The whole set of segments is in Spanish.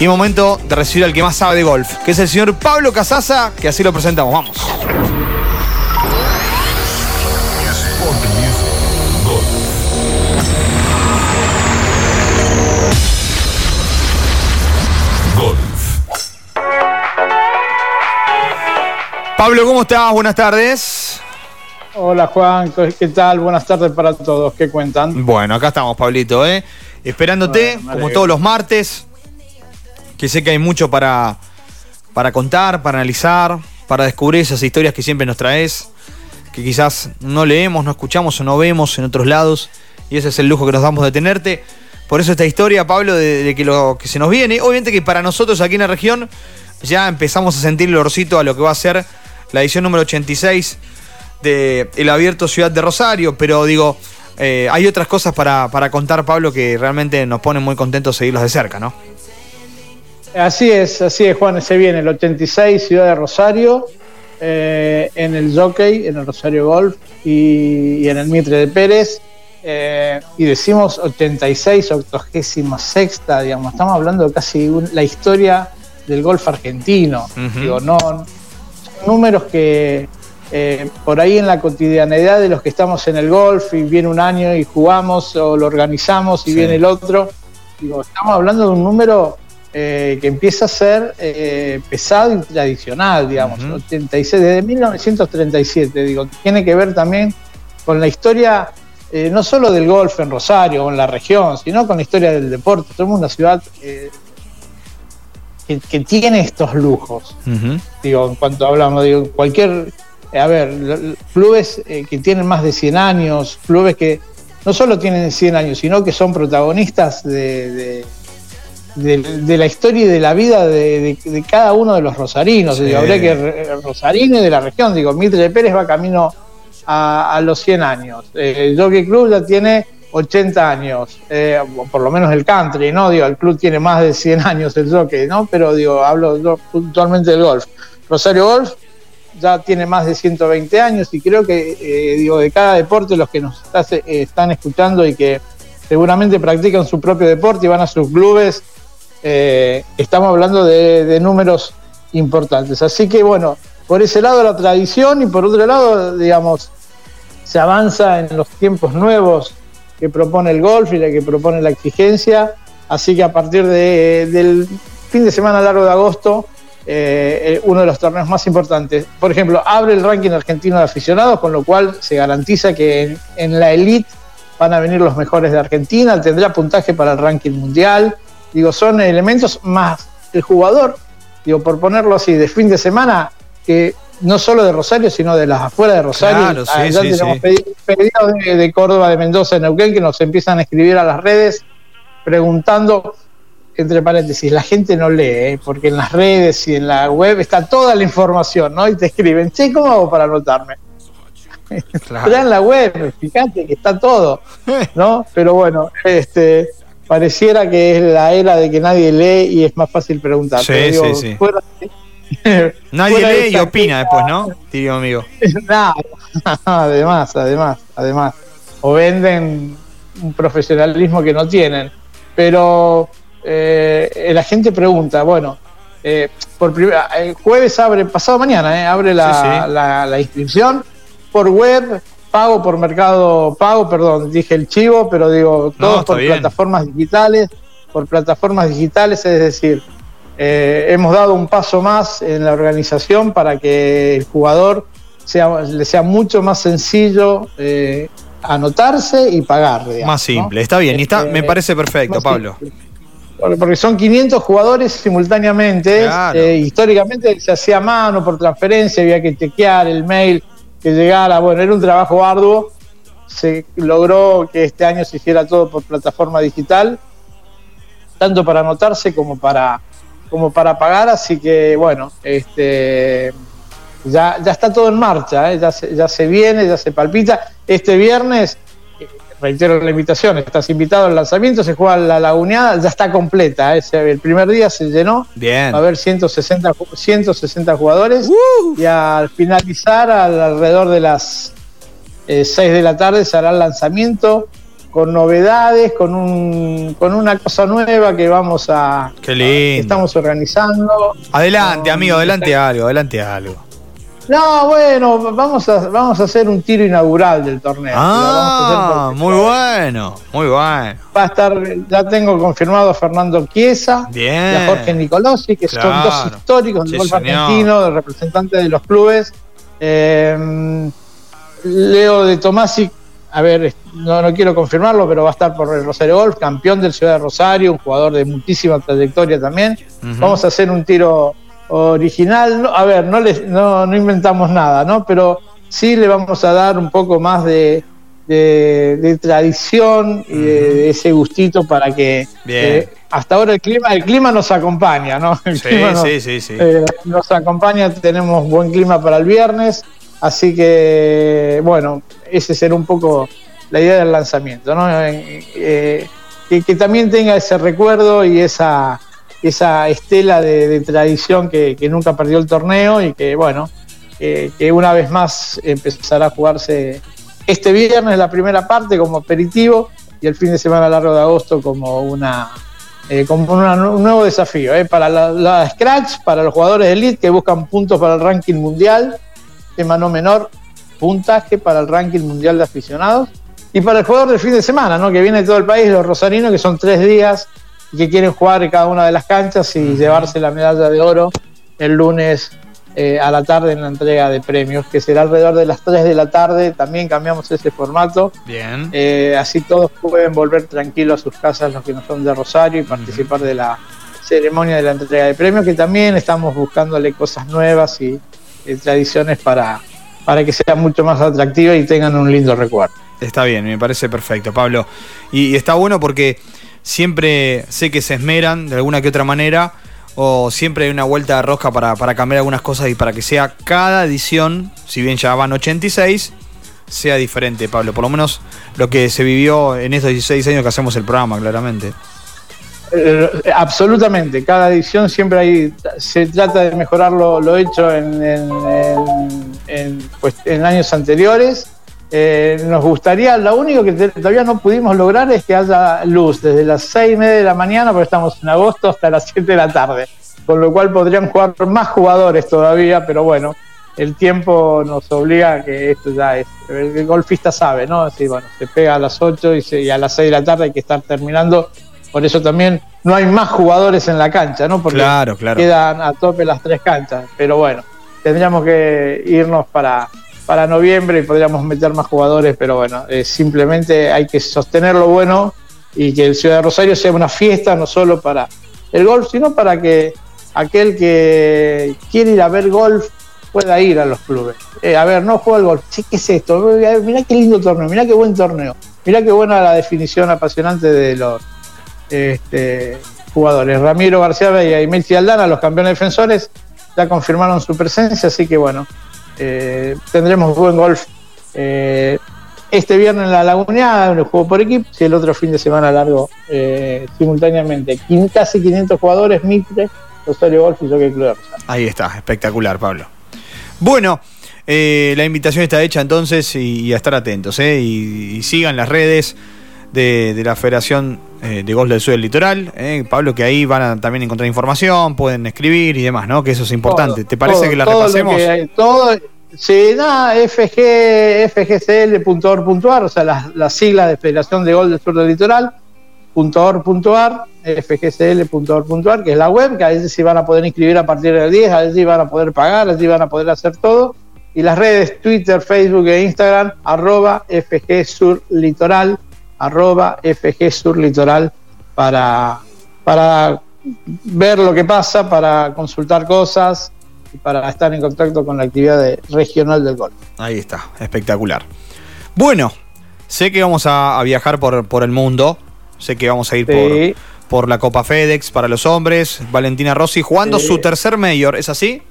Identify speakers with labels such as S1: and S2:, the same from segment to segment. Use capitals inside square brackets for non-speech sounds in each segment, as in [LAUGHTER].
S1: Y momento de recibir al que más sabe de golf, que es el señor Pablo Casaza, que así lo presentamos. Vamos. Pablo, ¿cómo estás? Buenas tardes.
S2: Hola Juan, ¿qué tal? Buenas tardes para todos. ¿Qué cuentan?
S1: Bueno, acá estamos, Pablito, ¿eh? Esperándote, como todos los martes, que sé que hay mucho para, para contar, para analizar, para descubrir esas historias que siempre nos traes, que quizás no leemos, no escuchamos o no vemos en otros lados, y ese es el lujo que nos damos de tenerte. Por eso esta historia, Pablo, de, que lo que se nos viene, obviamente que para nosotros aquí en la región ya empezamos a sentir el olorcito a lo que va a ser la edición número 86 de El Abierto Ciudad de Rosario, pero digo, eh, hay otras cosas para, contar, Pablo, que realmente nos ponen muy contentos seguirlos de cerca, ¿no?
S2: Así es, así es, Juan, se viene el 86 Ciudad de Rosario, eh, en el Jockey, en el Rosario Golf y, en el Mitre de Pérez. Eh, y decimos 86, 86 digamos, estamos hablando de casi la historia del golf argentino. Digo, no, números que eh, por ahí en la cotidianidad de los que estamos en el golf y viene un año y jugamos o lo organizamos y viene el otro, digo, estamos hablando de un número eh, que empieza a ser eh, pesado y tradicional, digamos, 86, desde 1937, digo, tiene que ver también con la historia no solo del golf en Rosario o en la región, sino con la historia del deporte. Somos una ciudad que, tiene estos lujos. Digo, en cuanto hablamos, digo, cualquier. A ver, clubes eh, que tienen más de 100 años, clubes que no solo tienen 100 años, sino que son protagonistas de, de, la historia y de la vida de, cada uno de los rosarinos. Digo, habría que rosarino y de la región. Digo, Mitre Pérez va camino a, los 100 años. Eh, el Jockey Club ya tiene 80 años, eh, por lo menos el country, ¿no? Digo, el club tiene más de 100 años el jockey, ¿no? Pero digo, hablo puntualmente del golf. Rosario Golf ya tiene más de 120 años y creo que, eh, digo, de cada deporte los que nos eh, están escuchando y que seguramente practican su propio deporte y van a sus clubes, estamos hablando de, números importantes. Así que, bueno, por ese lado la tradición y por otro lado, digamos, se avanza en los tiempos nuevos que propone el golf y la que propone la exigencia. Así que a partir del fin de semana largo de agosto, eh, eh, uno de los torneos más importantes. Por ejemplo, abre el ranking argentino de aficionados, con lo cual se garantiza que en, la elite van a venir los mejores de Argentina, tendrá puntaje para el ranking mundial. Digo, son elementos más el jugador, digo, por ponerlo así, de fin de semana, que no solo de Rosario, sino de las afueras de Rosario. Claro, sí, ah, ya tenemos pedidos de, Córdoba, de Mendoza, de Neuquén, que nos empiezan a escribir a las redes preguntando, entre paréntesis, la gente no lee, ¿eh? porque en las redes y en la web está toda la información, ¿no? Y te escriben, che, ¿cómo hago para anotarme? Claro. en la web, fíjate que está todo, ¿no? Pero bueno, este pareciera que es la era de que nadie lee y es más fácil preguntar. Sí, sí, sí. [LAUGHS]
S1: Nadie lee y opina después, ¿no? Tío amigo. [LAUGHS] [LAUGHS]
S2: además, además, además. O venden un profesionalismo que no tienen. Pero eh, la gente pregunta, bueno, eh, por el jueves abre, pasado mañana, eh, abre la, inscripción por web, pago por mercado pago, perdón, dije el chivo, pero digo, todos por plataformas digitales, por plataformas digitales, es decir, eh, hemos dado un paso más en la organización para que el jugador sea, le sea mucho más sencillo eh, anotarse y pagar.
S1: más simple, está bien, y está, me este, parece perfecto, Pablo.
S2: Porque son 500 jugadores simultáneamente. Eh, históricamente se hacía a mano por transferencia, había que chequear el mail que llegara. Bueno, era un trabajo arduo. Se logró que este año se hiciera todo por plataforma digital, tanto para anotarse como para como para pagar, así que bueno, este, ya, ya está todo en marcha, ¿eh? ya, se, ya se viene, ya se palpita. Este viernes, reitero la invitación, estás invitado al lanzamiento, se juega la laguneada, ya está completa, ¿eh? el primer día se llenó,
S1: Bien.
S2: va a haber 160, 160 jugadores y al finalizar alrededor de las 6 eh, de la tarde se hará el lanzamiento con novedades, con, un, con una cosa nueva que vamos a...
S1: Qué lindo.
S2: estamos organizando.
S1: Adelante, amigo, adelante algo, adelante algo.
S2: No, bueno, vamos a, vamos a hacer un tiro inaugural del torneo.
S1: Ah, muy bueno, muy bueno.
S2: Va a estar, ya tengo confirmado a Fernando Chiesa y a Jorge Nicolosi, que son dos históricos del golf argentino, representantes de los clubes. Eh, Leo de Tomasi, a ver, no, no quiero confirmarlo, pero va a estar por el Rosario Golf, campeón del Ciudad de Rosario, un jugador de muchísima trayectoria también. Vamos a hacer un tiro original, a ver, no, les, no, no, inventamos nada, ¿no? Pero sí le vamos a dar un poco más de, de, tradición y de, ese gustito para que eh, hasta ahora el clima, el clima nos acompaña, ¿no? El
S1: sí,
S2: clima nos,
S1: sí, sí, sí.
S2: Eh, nos acompaña, tenemos buen clima para el viernes, así que bueno, ese será un poco la idea del lanzamiento, ¿no? Eh, que, que también tenga ese recuerdo y esa esa estela de, tradición que, nunca perdió el torneo y que, bueno, que una vez más empezará a jugarse este viernes la primera parte como aperitivo y el fin de semana largo de agosto como una eh, como un nuevo desafío eh, para la, Scratch, para los jugadores de Elite que buscan puntos para el ranking mundial, tema no menor, puntaje para el ranking mundial de aficionados, y para el jugador del fin de semana, ¿no? que viene de todo el país, los rosarinos, que son tres días y que quieren jugar en cada una de las canchas y llevarse la medalla de oro el lunes eh, a la tarde en la entrega de premios, que será alrededor de las 3 de la tarde. También cambiamos ese formato.
S1: Bien.
S2: Eh, así todos pueden volver tranquilos a sus casas, los que no son de Rosario, y participar de la ceremonia de la entrega de premios, que también estamos buscándole cosas nuevas y, tradiciones para, para que sea mucho más atractiva y tengan un lindo recuerdo.
S1: Está bien, me parece perfecto, Pablo. y está bueno porque siempre sé que se esmeran de alguna que otra manera o siempre hay una vuelta de rosca para, cambiar algunas cosas y para que sea cada edición, si bien ya van 86, sea diferente, Pablo. Por lo menos lo que se vivió en estos 16 años que hacemos el programa, claramente.
S2: Eh, absolutamente, cada edición siempre hay, se trata de mejorar lo, hecho en, pues, en años anteriores eh, nos gustaría, lo único que todavía no pudimos lograr es que haya luz desde las 6 y media de la mañana, porque estamos en agosto, hasta las 7 de la tarde, con lo cual podrían jugar más jugadores todavía, pero bueno, el tiempo nos obliga a que esto ya es, el golfista sabe, ¿no? Así, bueno, se pega a las 8 y, a las 6 de la tarde hay que estar terminando, por eso también no hay más jugadores en la cancha, ¿no? Porque quedan a tope las tres canchas, pero bueno, tendríamos que irnos para para noviembre y podríamos meter más jugadores, pero bueno, eh, simplemente hay que sostener lo bueno y que el Ciudad de Rosario sea una fiesta no solo para el golf, sino para que aquel que quiere ir a ver golf pueda ir a los clubes. Eh, a ver, no juega el golf, ¿qué es esto? Mirá qué lindo torneo, mirá qué buen torneo, mirá qué buena la definición apasionante de los este, jugadores. Ramiro García y Melchi Aldana, los campeones defensores, ya confirmaron su presencia, así que bueno, eh, tendremos buen golf eh, este viernes en la Laguneada, el juego por equipo, y el otro fin de semana largo eh, simultáneamente. Casi 500 jugadores, Mitre, Rosario Golf y Jockey Club
S1: Ahí está, espectacular, Pablo. Bueno, la invitación está hecha entonces y, a estar atentos, y, sigan las redes de, la Federación de Golf del Sur del Litoral. Pablo, que ahí van a también encontrar información, pueden escribir y demás, ¿no? Que eso es importante. ¿Te parece que la repasemos?
S2: todo, Sí, nada, FG, fgcl.org.ar, o sea, las la siglas de Federación de Gol del Sur del Litoral, .org.ar, fgcl.org.ar, que es la web, que a veces sí van a poder inscribir a partir del 10, a veces sí van a poder pagar, a veces sí van a poder hacer todo. Y las redes Twitter, Facebook e Instagram, arroba fgsurlitoral, arroba fgsurlitoral, para, para ver lo que pasa, para consultar cosas, para estar en contacto con la actividad regional del golf.
S1: Ahí está, espectacular. Bueno, sé que vamos a, viajar por, por, el mundo, sé que vamos a ir por, por, la Copa FedEx para los hombres, Valentina Rossi jugando su tercer mayor, ¿es así?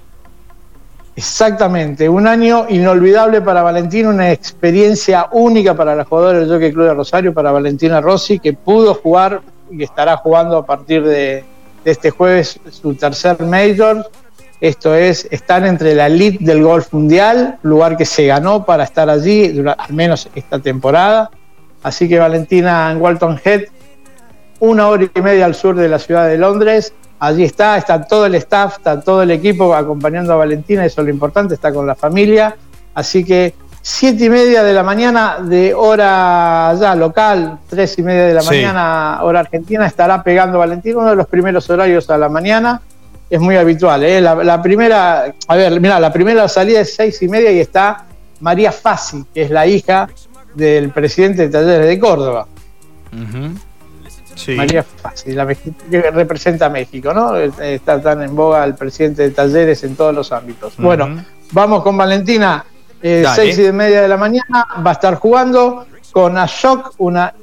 S2: Exactamente, un año inolvidable para Valentina, una experiencia única para la jugadora del Jockey Club de Rosario, para Valentina Rossi, que pudo jugar y estará jugando a partir de, de este jueves su tercer Major esto es estar entre la elite del golf mundial, lugar que se ganó para estar allí, al menos esta temporada. Así que Valentina en Walton Head, una hora y media al sur de la ciudad de Londres. Allí está, está todo el staff, está todo el equipo acompañando a Valentina, eso es lo importante, está con la familia. Así que siete y media de la mañana de hora ya local, tres y media de la mañana hora argentina, estará pegando Valentina, uno de los primeros horarios a la mañana. Es muy habitual, ¿eh? la, primera, a ver, mira, la primera salida es seis y media y está María Fassi, que es la hija del presidente de Talleres de Córdoba. María Fassi, la que representa a México, ¿no? Está tan en boga el presidente de Talleres en todos los ámbitos. Bueno, vamos con Valentina, eh, seis y media de la mañana, va a estar jugando con Ashok, una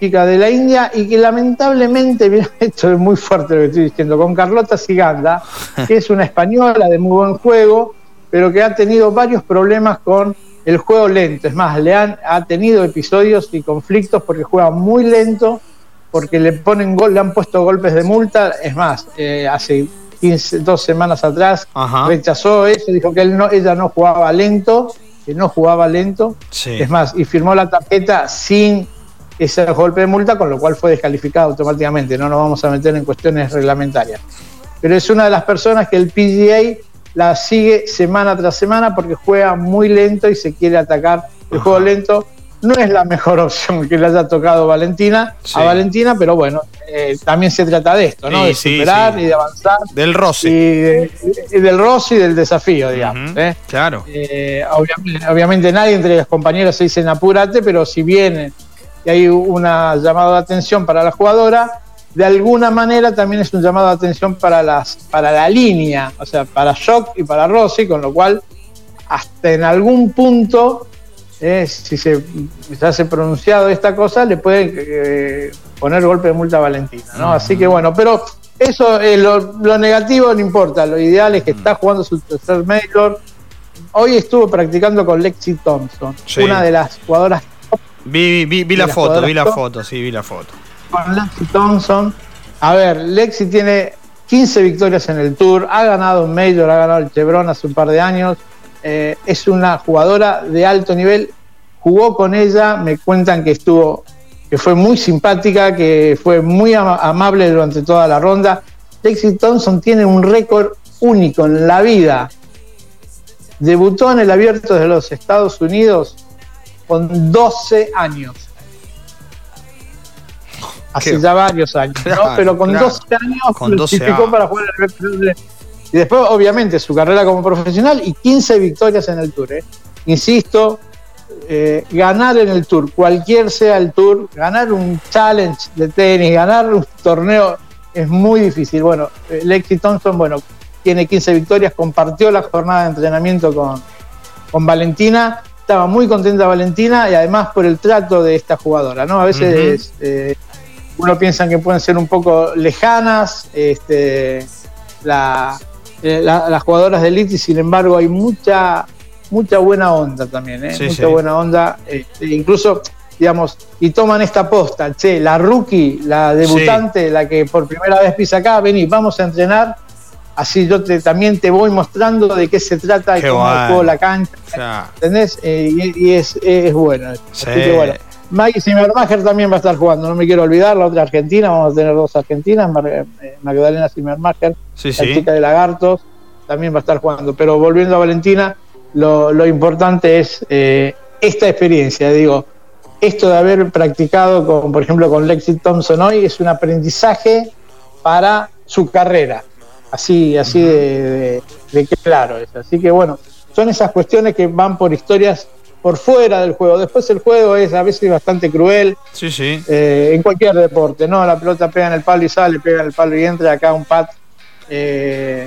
S2: chica de la India, y que lamentablemente, [LAUGHS] mira, esto es muy fuerte lo que estoy diciendo, con Carlota Siganda, [LAUGHS] que es una española de muy buen juego, pero que ha tenido varios problemas con el juego lento. Es más, le han ha tenido episodios y conflictos porque juega muy lento, porque le ponen gol, le han puesto golpes de multa. Es más, eh, hace 15, dos semanas atrás rechazó eso, dijo que él no, ella no jugaba lento, que no jugaba lento. Es más, y firmó la tarjeta sin ese golpe de multa, con lo cual fue descalificado automáticamente. No nos vamos a meter en cuestiones reglamentarias. Pero es una de las personas que el PGA la sigue semana tras semana porque juega muy lento y se quiere atacar el juego lento. No es la mejor [LAUGHS] opción que le haya tocado Valentina a Valentina, pero bueno, eh, también se trata de esto, ¿no? de superar y de avanzar.
S1: Del Rossi.
S2: Y, del Rossi y del desafío, digamos. ¿eh?
S1: Claro.
S2: Eh, obviamente, obviamente, nadie entre los compañeros se dice apúrate, pero si viene y hay una llamada de atención para la jugadora, de alguna manera también es un llamado de atención para, las, para la línea, o sea, para Shock y para Rossi, con lo cual hasta en algún punto, eh, si se, hace pronunciado esta cosa, le puede eh, poner golpe de multa a Valentina, ¿no? Así que bueno, pero eso, eh, lo, negativo no importa, lo ideal es que está jugando su tercer Major. Hoy estuvo practicando con Lexi Thompson, una de las jugadoras.
S1: Vi, vi, vi la foto, vi la foto, sí, vi la foto
S2: con Lexi Thompson. A ver, Lexi tiene 15 victorias en el Tour, ha ganado un Major, ha ganado el Chevron hace un par de años. Eh, es una jugadora de alto nivel. Jugó con ella, me cuentan que estuvo, que fue muy simpática, que fue muy amable durante toda la ronda. Lexi Thompson tiene un récord único en la vida. Debutó en el Abierto de los Estados Unidos con 12 años hace ya varios años, pero con 12 años clasificó para jugar el Y después, obviamente, su carrera como profesional y 15 victorias en el Tour. ¿eh? Insisto, eh, ganar en el Tour, cualquier sea el Tour, ganar un challenge de tenis, ganar un torneo es muy difícil. Bueno, eh, Lexi Thompson, bueno, tiene 15 victorias, compartió la jornada de entrenamiento con, con Valentina. Estaba muy contenta Valentina y además por el trato de esta jugadora, ¿no? A veces uno piensa que pueden ser un poco lejanas este, eh, las jugadoras de elite, sin embargo hay mucha mucha buena onda también, ¿eh? mucha buena onda, este, incluso digamos, y toman esta posta, che, la rookie, la debutante, la que por primera vez pisa acá, vení, vamos a entrenar, así yo te, también te voy mostrando de qué se trata y cómo juego la cancha, ¿entendés? Eh, y, es, bueno. Así que bueno. Maggie Zimmermacher también va a estar jugando, no me quiero olvidar, la otra argentina, vamos a tener dos argentinas, eh, Magdalena Zimmermacher, la chica de Lagartos, también va a estar jugando. Pero volviendo a Valentina, lo, importante es eh, esta experiencia, digo, esto de haber practicado, con, por ejemplo, con Lexi Thompson hoy, es un aprendizaje para su carrera, así, así de, de claro es. Así que bueno, son esas cuestiones que van por historias por fuera del juego. Después el juego es a veces bastante cruel.
S1: Sí, sí.
S2: Eh, en cualquier deporte, ¿no? La pelota pega en el palo y sale, pega en el palo y entra. Acá un pat, eh,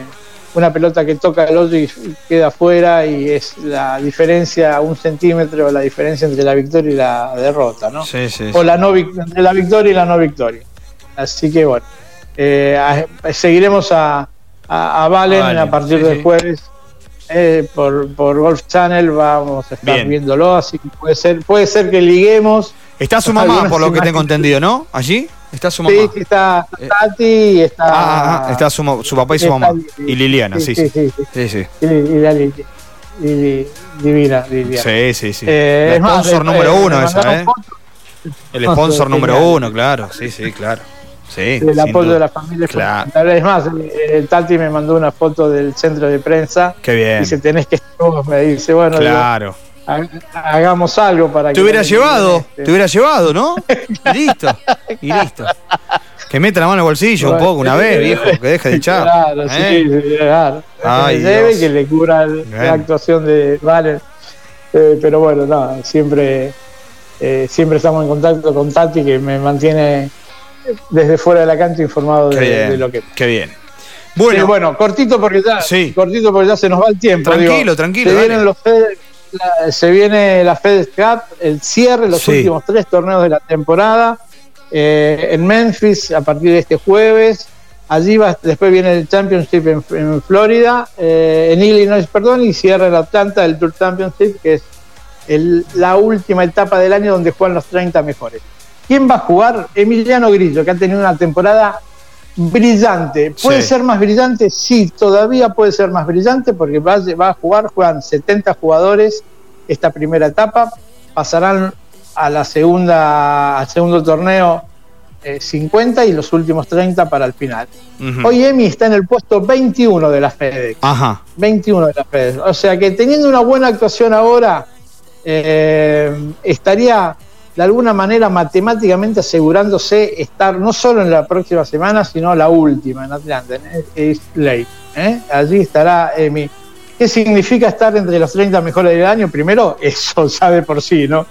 S2: una pelota que toca el otro y queda fuera y es la diferencia, un centímetro, la diferencia entre la victoria y la derrota, ¿no?
S1: Sí, sí.
S2: O la no, entre la victoria y la no victoria. Así que bueno, eh, seguiremos a, a, Valen, a partir del jueves eh, por, por Golf Channel vamos a estar viéndolo, así que puede ser, puede ser que liguemos.
S1: Está su mamá, por lo que tengo entendido, ¿no? ¿Allí? Está su mamá.
S2: Sí, está eh, Tati y está. Ah,
S1: ah, ah, está su, su, papá y su mamá. Y Liliana, sí, sí. Sí, sí. sí,
S2: Y, y, divina, Liliana.
S1: Sí, sí, sí. Eh, sponsor número uno esa, ¿eh? El sponsor [LAUGHS] número uno, claro, sí, sí, claro. Sí,
S2: el apoyo de la familia claro. Es más, el, Tati me mandó una foto del centro de prensa.
S1: Qué bien.
S2: Dice, tenés que [LAUGHS] estar me dice, bueno,
S1: claro.
S2: hagamos algo para
S1: que. Te hubiera llevado, este. te hubiera llevado, ¿no? [LAUGHS] y listo, y listo. Que meta la mano en el bolsillo un poco una vez, viejo, que deje de echar.
S2: Claro, sí, ¿eh? claro. que debe, que le cubra la actuación de Valen. Eh, pero bueno, no, siempre, eh, siempre estamos en contacto con Tati, que me mantiene desde fuera de la cancha informado de, lo que
S1: Qué bien.
S2: Bueno, bueno cortito porque ya cortito porque ya se nos va el tiempo.
S1: Tranquilo, tranquilo.
S2: Se, vienen los la, se viene la FedEx Cup, el cierre, los últimos tres torneos de la temporada. Eh, en Memphis a partir de este jueves. Allí va, después viene el Championship en, Florida, eh, en Illinois, perdón, y cierra en Atlanta el Tour Championship, que es la última etapa del año donde juegan los 30 mejores. ¿Quién va a jugar? Emiliano Grillo, que ha tenido una temporada brillante. ¿Puede ser más brillante? Sí, todavía puede ser más brillante porque va, va, a jugar, juegan 70 jugadores esta primera etapa, pasarán a la segunda, al segundo torneo 50 eh, y los últimos 30 para el final. Hoy Emi está en el puesto 21 de la FedEx.
S1: Ajá.
S2: 21 de la FedEx. O sea que teniendo una buena actuación ahora, eh, estaría de alguna manera matemáticamente asegurándose estar no solo en la próxima semana, sino la última en Atlanta, en East Lake. ¿eh? Allí estará Emi. ¿Qué significa estar entre los 30 mejores del año? Primero, eso [LAUGHS] sabe por sí, ¿no?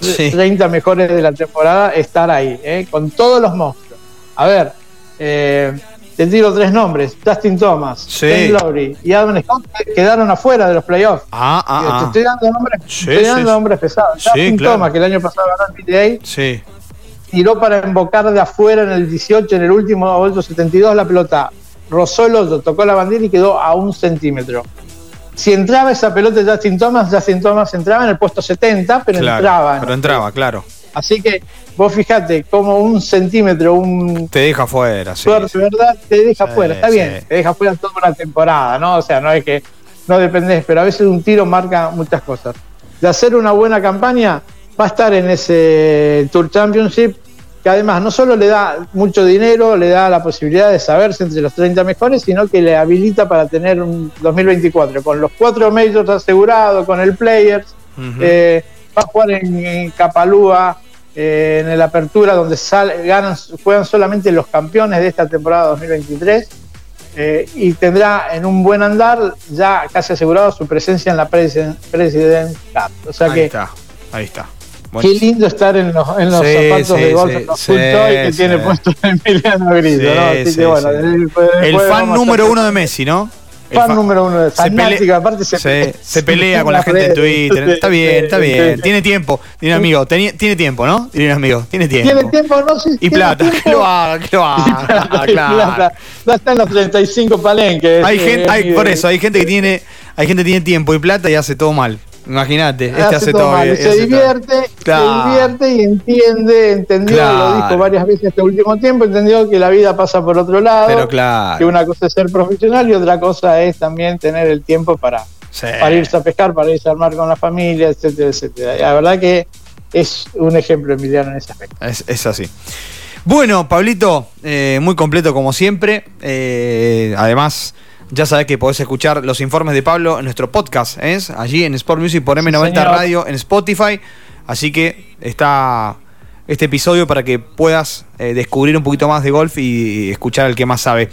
S2: 30 mejores de la temporada, estar ahí, ¿eh? con todos los monstruos. A ver, eh, te tiro tres nombres: Justin Thomas, sí. Lowry y Adam Scott quedaron afuera de los playoffs.
S1: Ah, ah,
S2: te ah. estoy dando nombres, estoy dando nombres pesados. Justin Thomas, que el año pasado ganó el PTA,
S1: sí.
S2: tiró para embocar de afuera en el 18, en el último vuelto 72, la pelota rozó el tocó la bandera y quedó a un centímetro si entraba esa pelota de Justin Thomas, Justin Thomas entraba en el puesto 70, pero entraba.
S1: Pero entraba, claro.
S2: Así que vos fijate, como un centímetro, un.
S1: Te deja fuera, sí.
S2: Suerte, ¿verdad? Te deja fuera, está bien, te deja fuera toda una temporada, ¿no? O sea, no es que no dependés, pero a veces un tiro marca muchas cosas. De hacer una buena campaña, va a estar en ese Tour Championship que además no solo le da mucho dinero, le da la posibilidad de saberse entre los 30 mejores, sino que le habilita para tener un 2024 con los cuatro majors asegurados, con el Players. Eh, va a jugar en, Capalúa, eh, en el Apertura, donde ganan, juegan solamente los campeones de esta temporada 2023. Eh, y tendrá en un buen andar ya casi asegurado su presencia en la President, Cup. O sea
S1: ahí está, ahí está.
S2: Qué lindo estar en los, en los zapatos de golf en los que tiene puesto [LAUGHS] Emiliano Grito, ¿no? Así que bueno,
S1: el fan número uno de Messi, ¿no?
S2: Fan, número uno de fanática, aparte
S1: se, se, pelea [LAUGHS] con la gente en Twitter. Está bien, está bien. Tiene tiempo, tiene amigo, tiene, tiempo, ¿no? Tiene amigo, tiene tiempo.
S2: Tiene tiempo, no sé.
S1: Y plata, [LAUGHS] que lo haga, que lo haga. claro.
S2: Ya está en los 35 palenques.
S1: Hay gente, hay, por eso, hay gente que tiene, hay gente que tiene tiempo y plata y hace todo mal. Imagínate, este hace, todo,
S2: bien. Se divierte, se divierte y entiende, entendió, lo dijo varias veces este último tiempo, entendió que la vida pasa por otro lado.
S1: Pero claro.
S2: Que una cosa es ser profesional y otra cosa es también tener el tiempo para, para irse a pescar, para irse a armar con la familia, etcétera, etcétera. La verdad que es un ejemplo Emiliano en ese aspecto.
S1: Es, así. Bueno, Pablito, eh, muy completo como siempre. Eh, además ya sabes que podés escuchar los informes de Pablo en nuestro podcast, ¿es? allí en Sport Music por M90 Radio, en Spotify. Así que está este episodio para que puedas eh, descubrir un poquito más de golf y escuchar al que más sabe.